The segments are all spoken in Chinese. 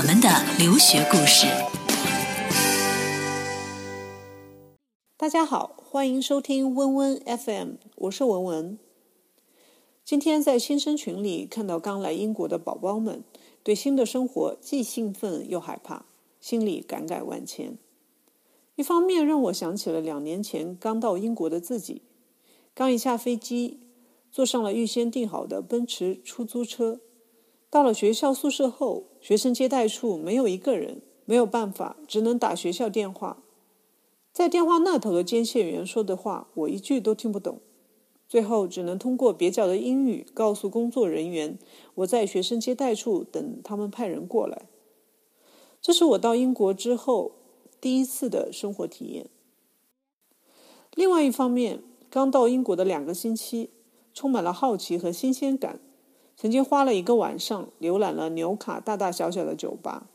我们的留学故事。大家好，欢迎收听温温 FM，我是文文。今天在新生群里看到刚来英国的宝宝们，对新的生活既兴奋又害怕，心里感慨万千。一方面让我想起了两年前刚到英国的自己，刚一下飞机，坐上了预先订好的奔驰出租车，到了学校宿舍后，学生接待处没有一个人，没有办法，只能打学校电话。在电话那头的接线员说的话，我一句都听不懂，最后只能通过蹩脚的英语告诉工作人员我在学生接待处等他们派人过来。这是我到英国之后。第一次的生活体验。另外一方面，刚到英国的两个星期，充满了好奇和新鲜感。曾经花了一个晚上浏览了纽卡大大小小的酒吧。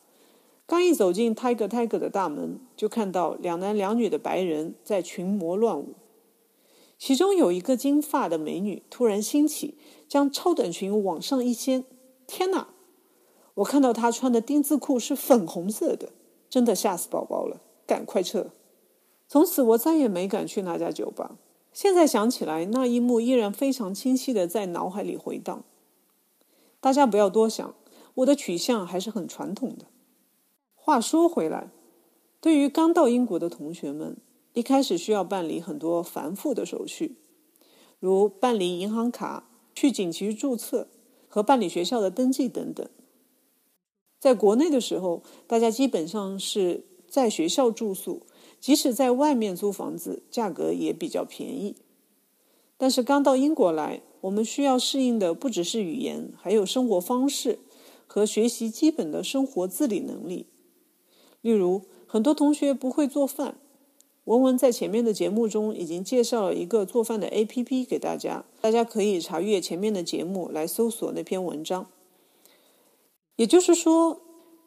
刚一走进 Tiger Tiger 的大门，就看到两男两女的白人在群魔乱舞。其中有一个金发的美女突然兴起，将超短裙往上一掀。天哪！我看到她穿的丁字裤是粉红色的。真的吓死宝宝了，赶快撤！从此我再也没敢去那家酒吧。现在想起来，那一幕依然非常清晰的在脑海里回荡。大家不要多想，我的取向还是很传统的。话说回来，对于刚到英国的同学们，一开始需要办理很多繁复的手续，如办理银行卡、去警局注册和办理学校的登记等等。在国内的时候，大家基本上是在学校住宿，即使在外面租房子，价格也比较便宜。但是刚到英国来，我们需要适应的不只是语言，还有生活方式和学习基本的生活自理能力。例如，很多同学不会做饭，文文在前面的节目中已经介绍了一个做饭的 APP 给大家，大家可以查阅前面的节目来搜索那篇文章。也就是说，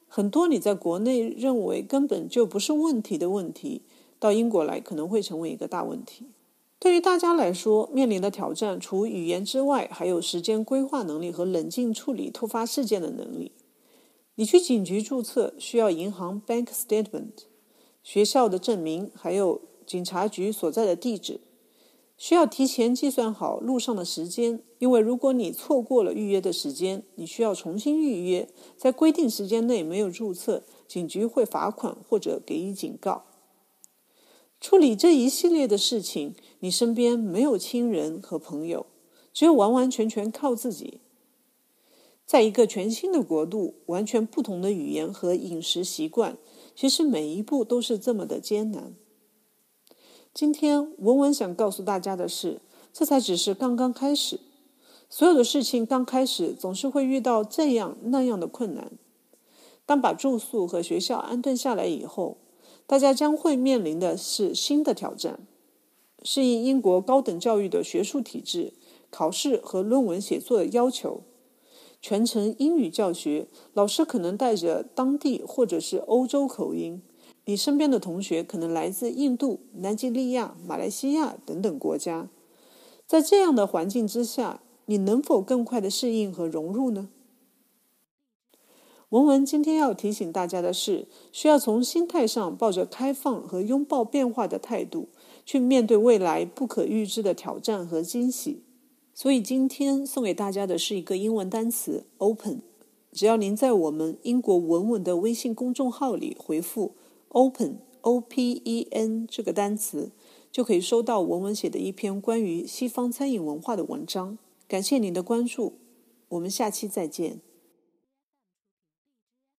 很多你在国内认为根本就不是问题的问题，到英国来可能会成为一个大问题。对于大家来说，面临的挑战除语言之外，还有时间规划能力和冷静处理突发事件的能力。你去警局注册需要银行 bank statement、学校的证明，还有警察局所在的地址。需要提前计算好路上的时间，因为如果你错过了预约的时间，你需要重新预约。在规定时间内没有注册，警局会罚款或者给予警告。处理这一系列的事情，你身边没有亲人和朋友，只有完完全全靠自己。在一个全新的国度，完全不同的语言和饮食习惯，其实每一步都是这么的艰难。今天文文想告诉大家的是，这才只是刚刚开始。所有的事情刚开始总是会遇到这样那样的困难。当把住宿和学校安顿下来以后，大家将会面临的是新的挑战：适应英国高等教育的学术体制、考试和论文写作的要求。全程英语教学，老师可能带着当地或者是欧洲口音。你身边的同学可能来自印度、南极利亚、马来西亚等等国家，在这样的环境之下，你能否更快的适应和融入呢？文文今天要提醒大家的是，需要从心态上抱着开放和拥抱变化的态度，去面对未来不可预知的挑战和惊喜。所以今天送给大家的是一个英文单词 “open”，只要您在我们英国文文的微信公众号里回复。Open O P E N 这个单词，就可以收到文文写的一篇关于西方餐饮文化的文章。感谢您的关注，我们下期再见。